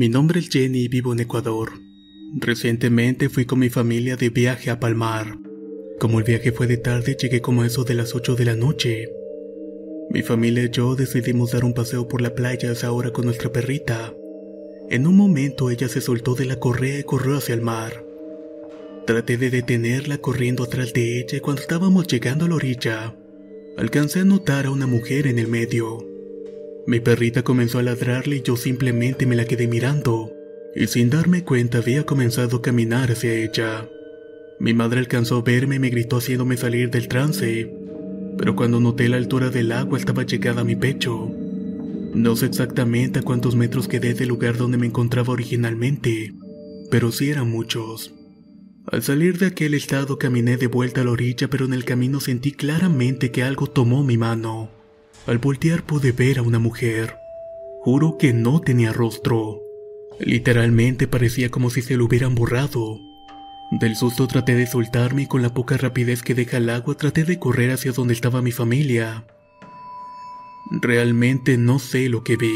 Mi nombre es Jenny y vivo en Ecuador. Recientemente fui con mi familia de viaje a Palmar. Como el viaje fue de tarde, llegué como eso de las 8 de la noche. Mi familia y yo decidimos dar un paseo por la playa a esa hora con nuestra perrita. En un momento ella se soltó de la correa y corrió hacia el mar. Traté de detenerla corriendo atrás de ella y cuando estábamos llegando a la orilla, alcancé a notar a una mujer en el medio. Mi perrita comenzó a ladrarle y yo simplemente me la quedé mirando, y sin darme cuenta había comenzado a caminar hacia ella. Mi madre alcanzó a verme y me gritó haciéndome salir del trance, pero cuando noté la altura del agua estaba llegada a mi pecho. No sé exactamente a cuántos metros quedé del lugar donde me encontraba originalmente, pero sí eran muchos. Al salir de aquel estado caminé de vuelta a la orilla, pero en el camino sentí claramente que algo tomó mi mano. Al voltear pude ver a una mujer. Juro que no tenía rostro. Literalmente parecía como si se lo hubieran borrado. Del susto traté de soltarme y con la poca rapidez que deja el agua traté de correr hacia donde estaba mi familia. Realmente no sé lo que vi.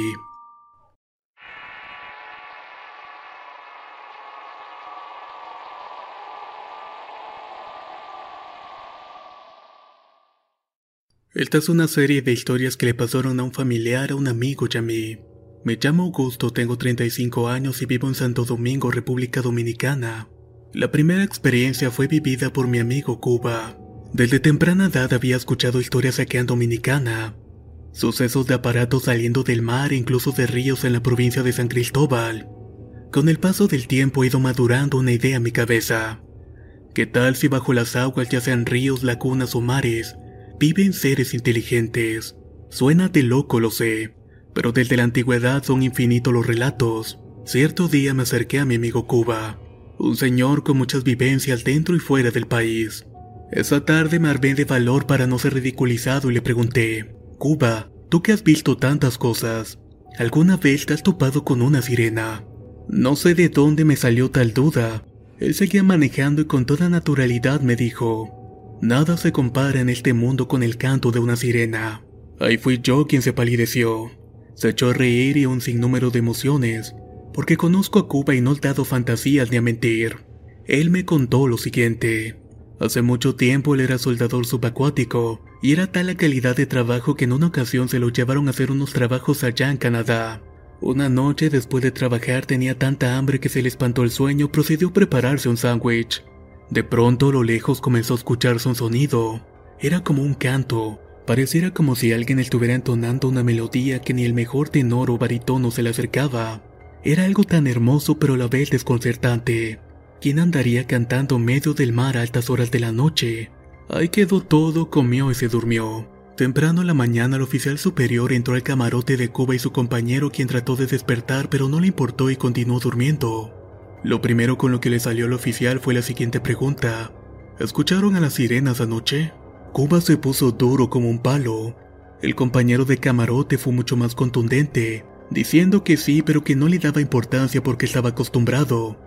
Esta es una serie de historias que le pasaron a un familiar, a un amigo y. Me llamo Augusto, tengo 35 años y vivo en Santo Domingo, República Dominicana. La primera experiencia fue vivida por mi amigo Cuba. Desde temprana edad había escuchado historias aquí en Dominicana. Sucesos de aparatos saliendo del mar e incluso de ríos en la provincia de San Cristóbal. Con el paso del tiempo he ido madurando una idea en mi cabeza. ¿Qué tal si bajo las aguas, ya sean ríos, lagunas o mares, viven seres inteligentes. Suena de loco, lo sé, pero desde la antigüedad son infinitos los relatos. Cierto día me acerqué a mi amigo Cuba, un señor con muchas vivencias dentro y fuera del país. Esa tarde me armé de valor para no ser ridiculizado y le pregunté, Cuba, tú que has visto tantas cosas, ¿alguna vez te has topado con una sirena? No sé de dónde me salió tal duda. Él seguía manejando y con toda naturalidad me dijo, Nada se compara en este mundo con el canto de una sirena. Ahí fui yo quien se palideció. Se echó a reír y un sinnúmero de emociones, porque conozco a Cuba y no he dado fantasías ni a mentir. Él me contó lo siguiente. Hace mucho tiempo él era soldador subacuático, y era tal la calidad de trabajo que en una ocasión se lo llevaron a hacer unos trabajos allá en Canadá. Una noche después de trabajar tenía tanta hambre que se le espantó el sueño, procedió a prepararse un sándwich. De pronto a lo lejos comenzó a escucharse un sonido. Era como un canto. Pareciera como si alguien estuviera entonando una melodía que ni el mejor tenor o barítono se le acercaba. Era algo tan hermoso pero a la vez desconcertante. ¿Quién andaría cantando medio del mar a altas horas de la noche? Ahí quedó todo, comió y se durmió. Temprano en la mañana el oficial superior entró al camarote de Cuba y su compañero quien trató de despertar pero no le importó y continuó durmiendo. Lo primero con lo que le salió al oficial fue la siguiente pregunta. ¿Escucharon a las sirenas anoche? Cuba se puso duro como un palo. El compañero de camarote fue mucho más contundente, diciendo que sí, pero que no le daba importancia porque estaba acostumbrado.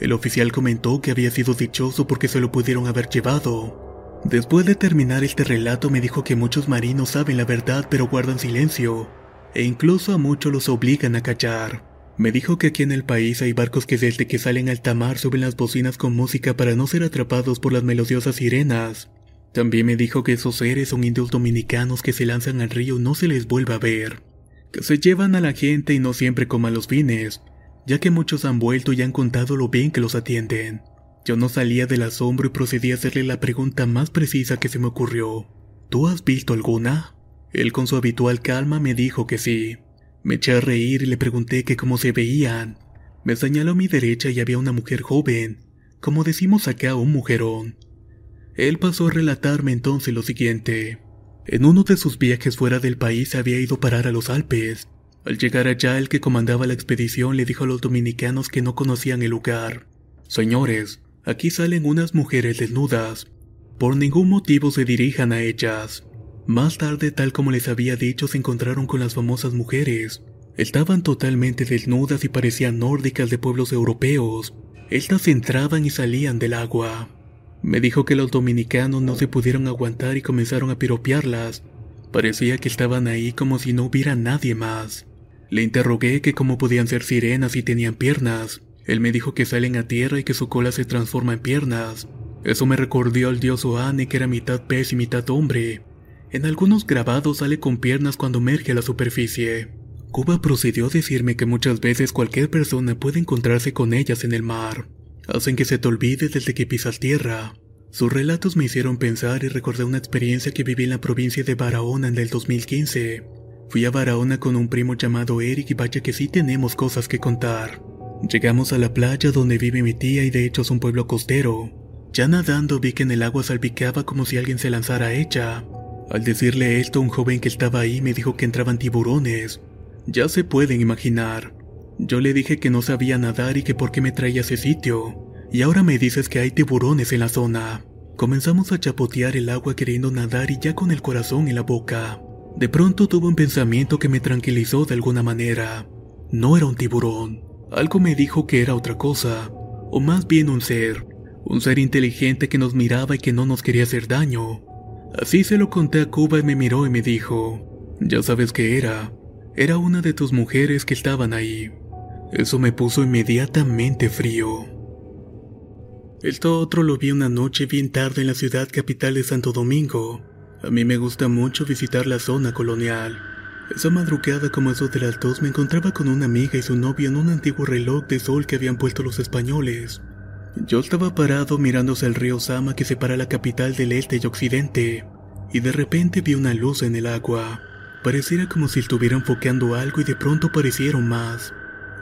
El oficial comentó que había sido dichoso porque se lo pudieron haber llevado. Después de terminar este relato me dijo que muchos marinos saben la verdad pero guardan silencio, e incluso a muchos los obligan a callar. Me dijo que aquí en el país hay barcos que desde que salen al tamar suben las bocinas con música para no ser atrapados por las melodiosas sirenas. También me dijo que esos seres son indios dominicanos que se lanzan al río y no se les vuelve a ver. Que se llevan a la gente y no siempre como a los fines, ya que muchos han vuelto y han contado lo bien que los atienden. Yo no salía del asombro y procedí a hacerle la pregunta más precisa que se me ocurrió. ¿Tú has visto alguna? Él con su habitual calma me dijo que sí. Me eché a reír y le pregunté que cómo se veían. Me señaló a mi derecha y había una mujer joven, como decimos acá, un mujerón. Él pasó a relatarme entonces lo siguiente. En uno de sus viajes fuera del país había ido parar a los Alpes. Al llegar allá, el que comandaba la expedición le dijo a los dominicanos que no conocían el lugar. Señores, aquí salen unas mujeres desnudas. Por ningún motivo se dirijan a ellas. Más tarde, tal como les había dicho, se encontraron con las famosas mujeres. Estaban totalmente desnudas y parecían nórdicas de pueblos europeos. Estas entraban y salían del agua. Me dijo que los dominicanos no se pudieron aguantar y comenzaron a piropearlas. Parecía que estaban ahí como si no hubiera nadie más. Le interrogué que cómo podían ser sirenas y tenían piernas. Él me dijo que salen a tierra y que su cola se transforma en piernas. Eso me recordó al dios Oane que era mitad pez y mitad hombre. En algunos grabados sale con piernas cuando emerge a la superficie. Cuba procedió a decirme que muchas veces cualquier persona puede encontrarse con ellas en el mar. Hacen que se te olvide desde que pisas tierra. Sus relatos me hicieron pensar y recordé una experiencia que viví en la provincia de Barahona en el 2015. Fui a Barahona con un primo llamado Eric y vaya que sí tenemos cosas que contar. Llegamos a la playa donde vive mi tía y de hecho es un pueblo costero. Ya nadando vi que en el agua salpicaba como si alguien se lanzara a ella. Al decirle esto, un joven que estaba ahí me dijo que entraban tiburones. Ya se pueden imaginar. Yo le dije que no sabía nadar y que por qué me traía a ese sitio. Y ahora me dices que hay tiburones en la zona. Comenzamos a chapotear el agua queriendo nadar y ya con el corazón en la boca. De pronto tuve un pensamiento que me tranquilizó de alguna manera. No era un tiburón. Algo me dijo que era otra cosa. O más bien un ser. Un ser inteligente que nos miraba y que no nos quería hacer daño. Así se lo conté a Cuba y me miró y me dijo, ya sabes qué era, era una de tus mujeres que estaban ahí. Eso me puso inmediatamente frío. Esto otro lo vi una noche bien tarde en la ciudad capital de Santo Domingo. A mí me gusta mucho visitar la zona colonial. Esa madrugada como eso de las dos me encontraba con una amiga y su novio en un antiguo reloj de sol que habían puesto los españoles. Yo estaba parado mirándose el río Sama que separa la capital del este y occidente, y de repente vi una luz en el agua. Pareciera como si estuviera enfocando algo y de pronto parecieron más.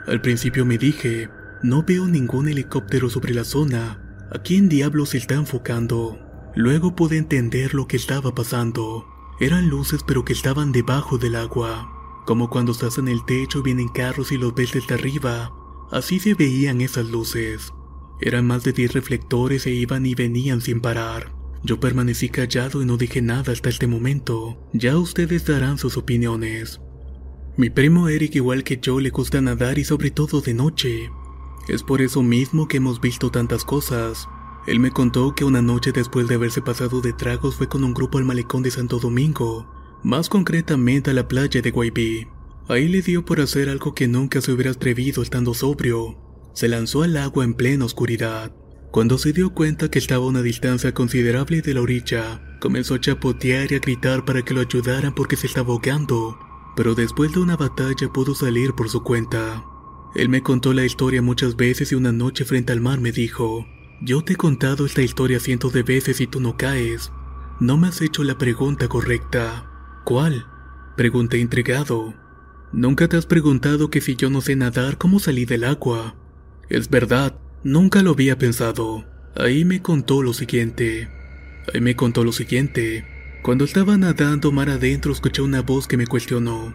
Al principio me dije, no veo ningún helicóptero sobre la zona, ¿a quién diablos se está enfocando? Luego pude entender lo que estaba pasando. Eran luces pero que estaban debajo del agua, como cuando estás en el techo vienen carros y los ves desde arriba. Así se veían esas luces. Eran más de 10 reflectores e iban y venían sin parar. Yo permanecí callado y no dije nada hasta este momento. Ya ustedes darán sus opiniones. Mi primo Eric, igual que yo, le gusta nadar y sobre todo de noche. Es por eso mismo que hemos visto tantas cosas. Él me contó que una noche después de haberse pasado de tragos fue con un grupo al malecón de Santo Domingo, más concretamente a la playa de Guaybí. Ahí le dio por hacer algo que nunca se hubiera atrevido estando sobrio, se lanzó al agua en plena oscuridad. Cuando se dio cuenta que estaba a una distancia considerable de la orilla, comenzó a chapotear y a gritar para que lo ayudaran porque se estaba ahogando, pero después de una batalla pudo salir por su cuenta. Él me contó la historia muchas veces y una noche frente al mar me dijo, yo te he contado esta historia cientos de veces y tú no caes. No me has hecho la pregunta correcta. ¿Cuál? Pregunté intrigado. Nunca te has preguntado que si yo no sé nadar, ¿cómo salí del agua? Es verdad, nunca lo había pensado. Ahí me contó lo siguiente. Ahí me contó lo siguiente. Cuando estaba nadando mar adentro escuché una voz que me cuestionó.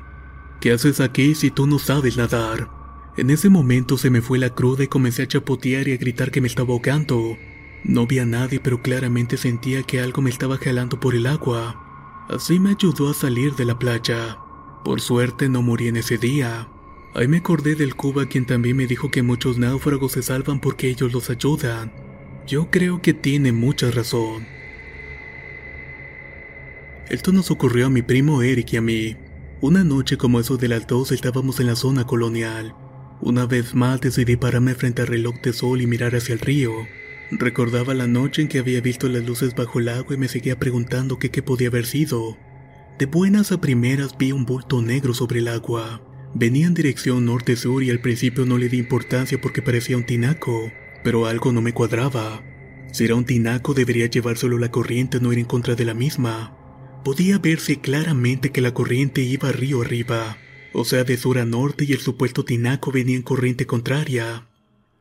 ¿Qué haces aquí si tú no sabes nadar? En ese momento se me fue la cruda y comencé a chapotear y a gritar que me estaba ahogando. No vi a nadie pero claramente sentía que algo me estaba jalando por el agua. Así me ayudó a salir de la playa. Por suerte no morí en ese día. Ahí me acordé del Cuba quien también me dijo que muchos náufragos se salvan porque ellos los ayudan. Yo creo que tiene mucha razón. Esto nos ocurrió a mi primo Eric y a mí. Una noche como eso de las dos estábamos en la zona colonial. Una vez más decidí pararme frente al reloj de sol y mirar hacia el río. Recordaba la noche en que había visto las luces bajo el agua y me seguía preguntando qué podía haber sido. De buenas a primeras vi un bulto negro sobre el agua. Venía en dirección norte-sur y al principio no le di importancia porque parecía un tinaco, pero algo no me cuadraba. Si era un tinaco debería llevárselo la corriente, no ir en contra de la misma. Podía verse claramente que la corriente iba río arriba, o sea de sur a norte y el supuesto tinaco venía en corriente contraria.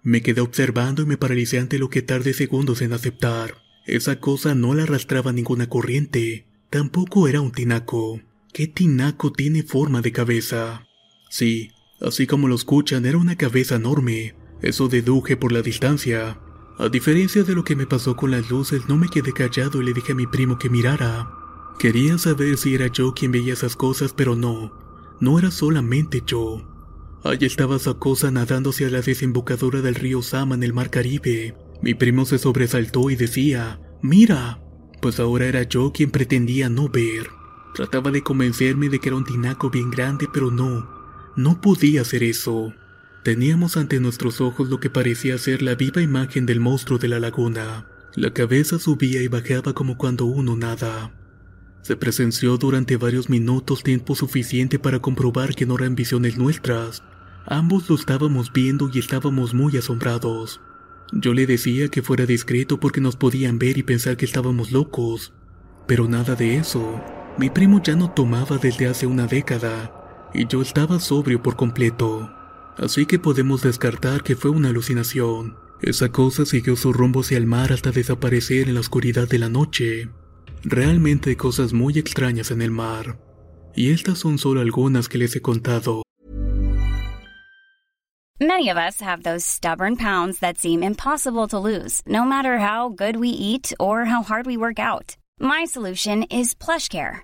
Me quedé observando y me paralicé ante lo que tardé segundos en aceptar. Esa cosa no la arrastraba ninguna corriente, tampoco era un tinaco. ¿Qué tinaco tiene forma de cabeza? Sí, así como lo escuchan, era una cabeza enorme. Eso deduje por la distancia. A diferencia de lo que me pasó con las luces, no me quedé callado y le dije a mi primo que mirara. Quería saber si era yo quien veía esas cosas, pero no. No era solamente yo. Allí estaba esa cosa nadando hacia la desembocadura del río Sama en el mar Caribe. Mi primo se sobresaltó y decía, ¡Mira! Pues ahora era yo quien pretendía no ver. Trataba de convencerme de que era un tinaco bien grande, pero no. No podía hacer eso. Teníamos ante nuestros ojos lo que parecía ser la viva imagen del monstruo de la laguna. La cabeza subía y bajaba como cuando uno nada. Se presenció durante varios minutos tiempo suficiente para comprobar que no eran visiones nuestras. Ambos lo estábamos viendo y estábamos muy asombrados. Yo le decía que fuera discreto porque nos podían ver y pensar que estábamos locos. Pero nada de eso. Mi primo ya no tomaba desde hace una década y yo estaba sobrio por completo. Así que podemos descartar que fue una alucinación. Esa cosa siguió su rumbo hacia el mar hasta desaparecer en la oscuridad de la noche. Realmente hay cosas muy extrañas en el mar. Y estas son solo algunas que les he contado. Many of us have those stubborn pounds that seem impossible to lose, no matter how good we eat or how hard we work out. My solution is PlushCare.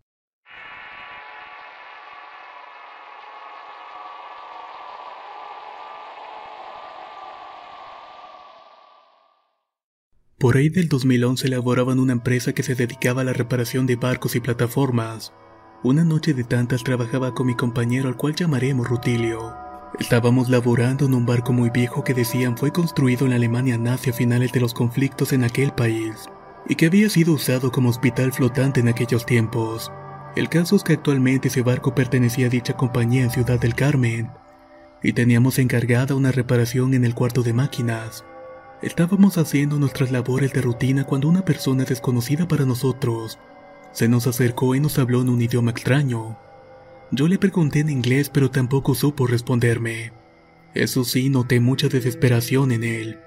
Por ahí del 2011 laboraba en una empresa que se dedicaba a la reparación de barcos y plataformas. Una noche de tantas trabajaba con mi compañero al cual llamaremos Rutilio. Estábamos laborando en un barco muy viejo que decían fue construido en la Alemania nazi a finales de los conflictos en aquel país, y que había sido usado como hospital flotante en aquellos tiempos. El caso es que actualmente ese barco pertenecía a dicha compañía en Ciudad del Carmen, y teníamos encargada una reparación en el cuarto de máquinas. Estábamos haciendo nuestras labores de rutina cuando una persona desconocida para nosotros se nos acercó y nos habló en un idioma extraño. Yo le pregunté en inglés pero tampoco supo responderme. Eso sí, noté mucha desesperación en él.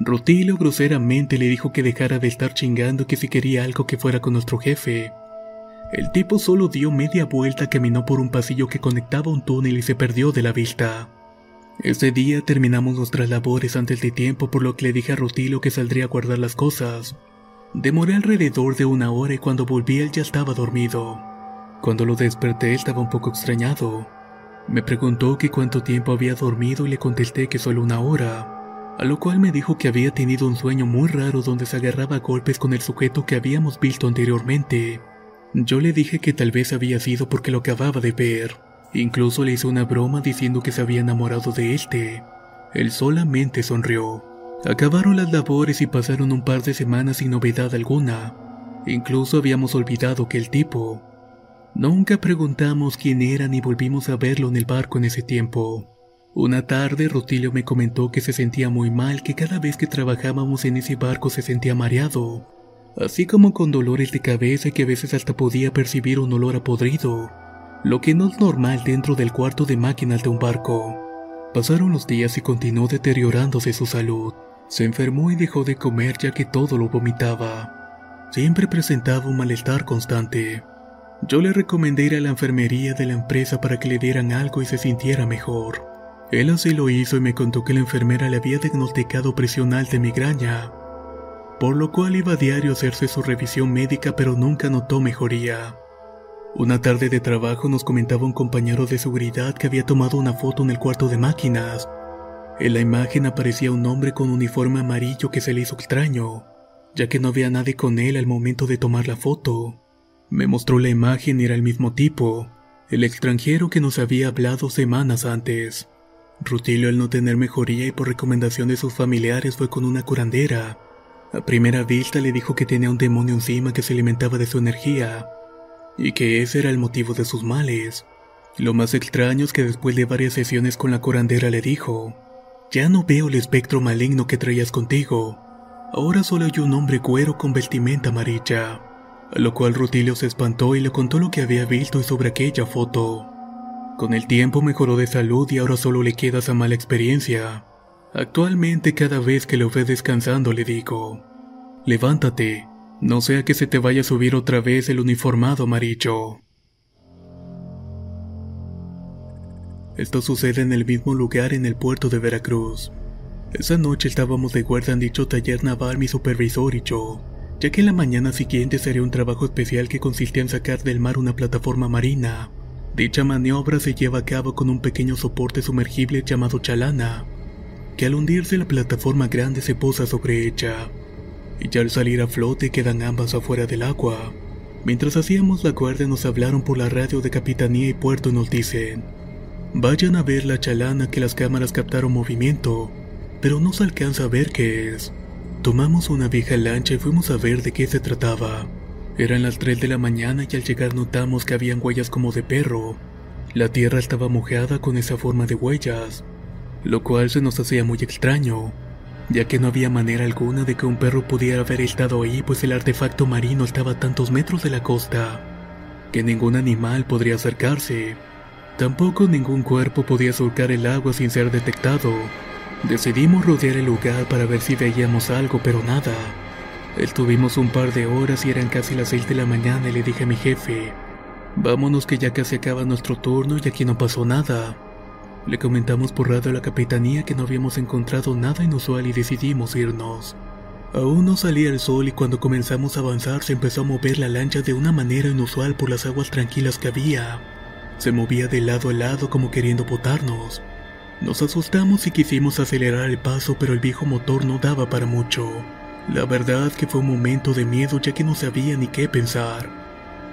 Rutilio groseramente le dijo que dejara de estar chingando que si quería algo que fuera con nuestro jefe. El tipo solo dio media vuelta, caminó por un pasillo que conectaba un túnel y se perdió de la vista. Ese día terminamos nuestras labores antes de tiempo por lo que le dije a Rutilio que saldría a guardar las cosas. Demoré alrededor de una hora y cuando volví él ya estaba dormido. Cuando lo desperté estaba un poco extrañado. Me preguntó que cuánto tiempo había dormido y le contesté que solo una hora, a lo cual me dijo que había tenido un sueño muy raro donde se agarraba a golpes con el sujeto que habíamos visto anteriormente. Yo le dije que tal vez había sido porque lo acababa de ver. Incluso le hizo una broma diciendo que se había enamorado de este. Él solamente sonrió. Acabaron las labores y pasaron un par de semanas sin novedad alguna. Incluso habíamos olvidado que el tipo. Nunca preguntamos quién era ni volvimos a verlo en el barco en ese tiempo. Una tarde Rutilio me comentó que se sentía muy mal, que cada vez que trabajábamos en ese barco se sentía mareado, así como con dolores de cabeza que a veces hasta podía percibir un olor a podrido lo que no es normal dentro del cuarto de máquinas de un barco. Pasaron los días y continuó deteriorándose su salud. Se enfermó y dejó de comer ya que todo lo vomitaba. Siempre presentaba un malestar constante. Yo le recomendé ir a la enfermería de la empresa para que le dieran algo y se sintiera mejor. Él así lo hizo y me contó que la enfermera le había diagnosticado presión alta de migraña. por lo cual iba a diario a hacerse su revisión médica pero nunca notó mejoría. Una tarde de trabajo nos comentaba un compañero de seguridad que había tomado una foto en el cuarto de máquinas. En la imagen aparecía un hombre con uniforme amarillo que se le hizo extraño, ya que no había nadie con él al momento de tomar la foto. Me mostró la imagen y era el mismo tipo, el extranjero que nos había hablado semanas antes. Rutilio al no tener mejoría y por recomendación de sus familiares fue con una curandera. A primera vista le dijo que tenía un demonio encima que se alimentaba de su energía, y que ese era el motivo de sus males. Lo más extraño es que después de varias sesiones con la curandera le dijo, ya no veo el espectro maligno que traías contigo, ahora solo hay un hombre cuero con vestimenta amarilla. A lo cual Rutilio se espantó y le contó lo que había visto sobre aquella foto. Con el tiempo mejoró de salud y ahora solo le queda esa mala experiencia. Actualmente cada vez que lo ve descansando le digo, levántate, no sea que se te vaya a subir otra vez el uniformado amarillo. Esto sucede en el mismo lugar en el puerto de Veracruz. Esa noche estábamos de guardia en dicho taller naval mi supervisor y yo ya que en la mañana siguiente sería un trabajo especial que consistía en sacar del mar una plataforma marina. Dicha maniobra se lleva a cabo con un pequeño soporte sumergible llamado chalana, que al hundirse la plataforma grande se posa sobre ella, y al salir a flote quedan ambas afuera del agua. Mientras hacíamos la guardia nos hablaron por la radio de Capitanía y Puerto y nos dicen, vayan a ver la chalana que las cámaras captaron movimiento, pero no se alcanza a ver qué es. Tomamos una vieja lancha y fuimos a ver de qué se trataba. Eran las 3 de la mañana y al llegar notamos que habían huellas como de perro. La tierra estaba mojada con esa forma de huellas, lo cual se nos hacía muy extraño, ya que no había manera alguna de que un perro pudiera haber estado ahí pues el artefacto marino estaba a tantos metros de la costa, que ningún animal podría acercarse. Tampoco ningún cuerpo podía surcar el agua sin ser detectado. Decidimos rodear el lugar para ver si veíamos algo, pero nada. Estuvimos un par de horas y eran casi las 6 de la mañana y le dije a mi jefe, vámonos que ya casi acaba nuestro turno y aquí no pasó nada. Le comentamos por radio a la capitanía que no habíamos encontrado nada inusual y decidimos irnos. Aún no salía el sol y cuando comenzamos a avanzar se empezó a mover la lancha de una manera inusual por las aguas tranquilas que había. Se movía de lado a lado como queriendo botarnos. Nos asustamos y quisimos acelerar el paso, pero el viejo motor no daba para mucho. La verdad que fue un momento de miedo ya que no sabía ni qué pensar.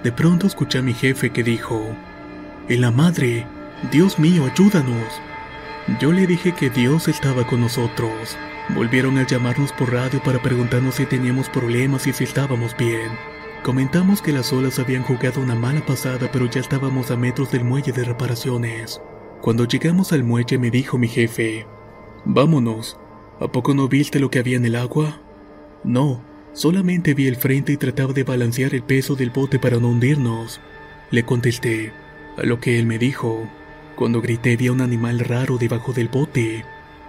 De pronto escuché a mi jefe que dijo, En la madre, Dios mío, ayúdanos. Yo le dije que Dios estaba con nosotros. Volvieron a llamarnos por radio para preguntarnos si teníamos problemas y si estábamos bien. Comentamos que las olas habían jugado una mala pasada pero ya estábamos a metros del muelle de reparaciones. Cuando llegamos al muelle me dijo mi jefe, Vámonos, ¿a poco no viste lo que había en el agua? No, solamente vi el frente y trataba de balancear el peso del bote para no hundirnos. Le contesté, a lo que él me dijo. Cuando grité vi a un animal raro debajo del bote.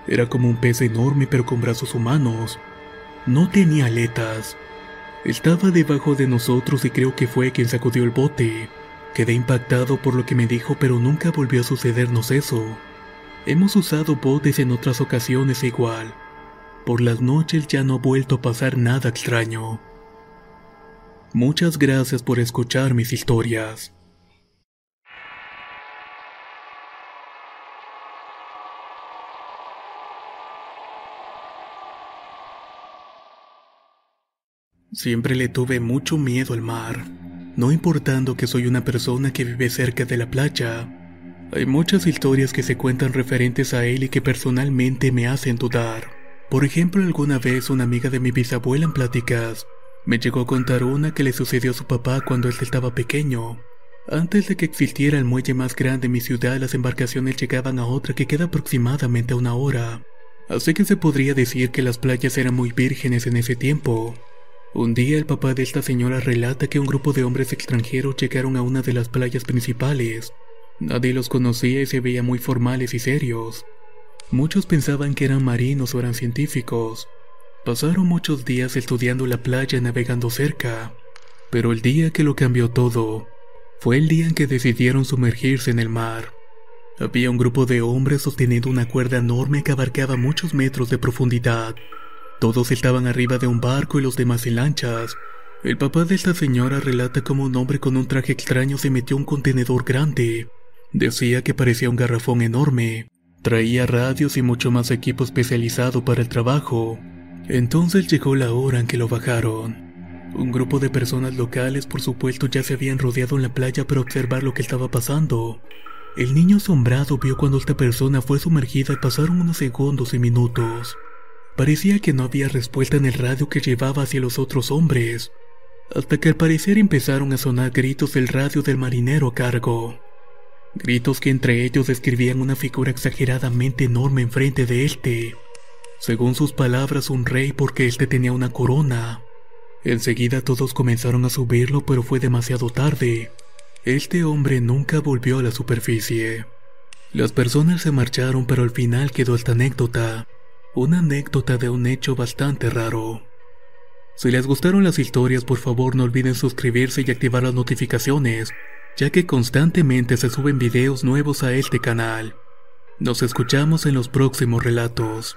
Era como un pez enorme pero con brazos humanos. No tenía aletas. Estaba debajo de nosotros y creo que fue quien sacudió el bote. Quedé impactado por lo que me dijo, pero nunca volvió a sucedernos eso. Hemos usado botes en otras ocasiones igual. Por las noches ya no ha vuelto a pasar nada extraño. Muchas gracias por escuchar mis historias. Siempre le tuve mucho miedo al mar no importando que soy una persona que vive cerca de la playa. Hay muchas historias que se cuentan referentes a él y que personalmente me hacen dudar. Por ejemplo, alguna vez una amiga de mi bisabuela en pláticas me llegó a contar una que le sucedió a su papá cuando él estaba pequeño. Antes de que existiera el muelle más grande en mi ciudad, las embarcaciones llegaban a otra que queda aproximadamente a una hora. Así que se podría decir que las playas eran muy vírgenes en ese tiempo. Un día el papá de esta señora relata que un grupo de hombres extranjeros llegaron a una de las playas principales. Nadie los conocía y se veían muy formales y serios. Muchos pensaban que eran marinos o eran científicos. Pasaron muchos días estudiando la playa navegando cerca, pero el día que lo cambió todo fue el día en que decidieron sumergirse en el mar. Había un grupo de hombres sosteniendo una cuerda enorme que abarcaba muchos metros de profundidad. Todos estaban arriba de un barco y los demás en lanchas. El papá de esta señora relata cómo un hombre con un traje extraño se metió un contenedor grande. Decía que parecía un garrafón enorme. Traía radios y mucho más equipo especializado para el trabajo. Entonces llegó la hora en que lo bajaron. Un grupo de personas locales, por supuesto, ya se habían rodeado en la playa para observar lo que estaba pasando. El niño asombrado vio cuando esta persona fue sumergida y pasaron unos segundos y minutos. Parecía que no había respuesta en el radio que llevaba hacia los otros hombres, hasta que al parecer empezaron a sonar gritos del radio del marinero a cargo. Gritos que entre ellos describían una figura exageradamente enorme enfrente de este. Según sus palabras, un rey porque este tenía una corona. Enseguida todos comenzaron a subirlo, pero fue demasiado tarde. Este hombre nunca volvió a la superficie. Las personas se marcharon, pero al final quedó esta anécdota. Una anécdota de un hecho bastante raro. Si les gustaron las historias, por favor no olviden suscribirse y activar las notificaciones, ya que constantemente se suben videos nuevos a este canal. Nos escuchamos en los próximos relatos.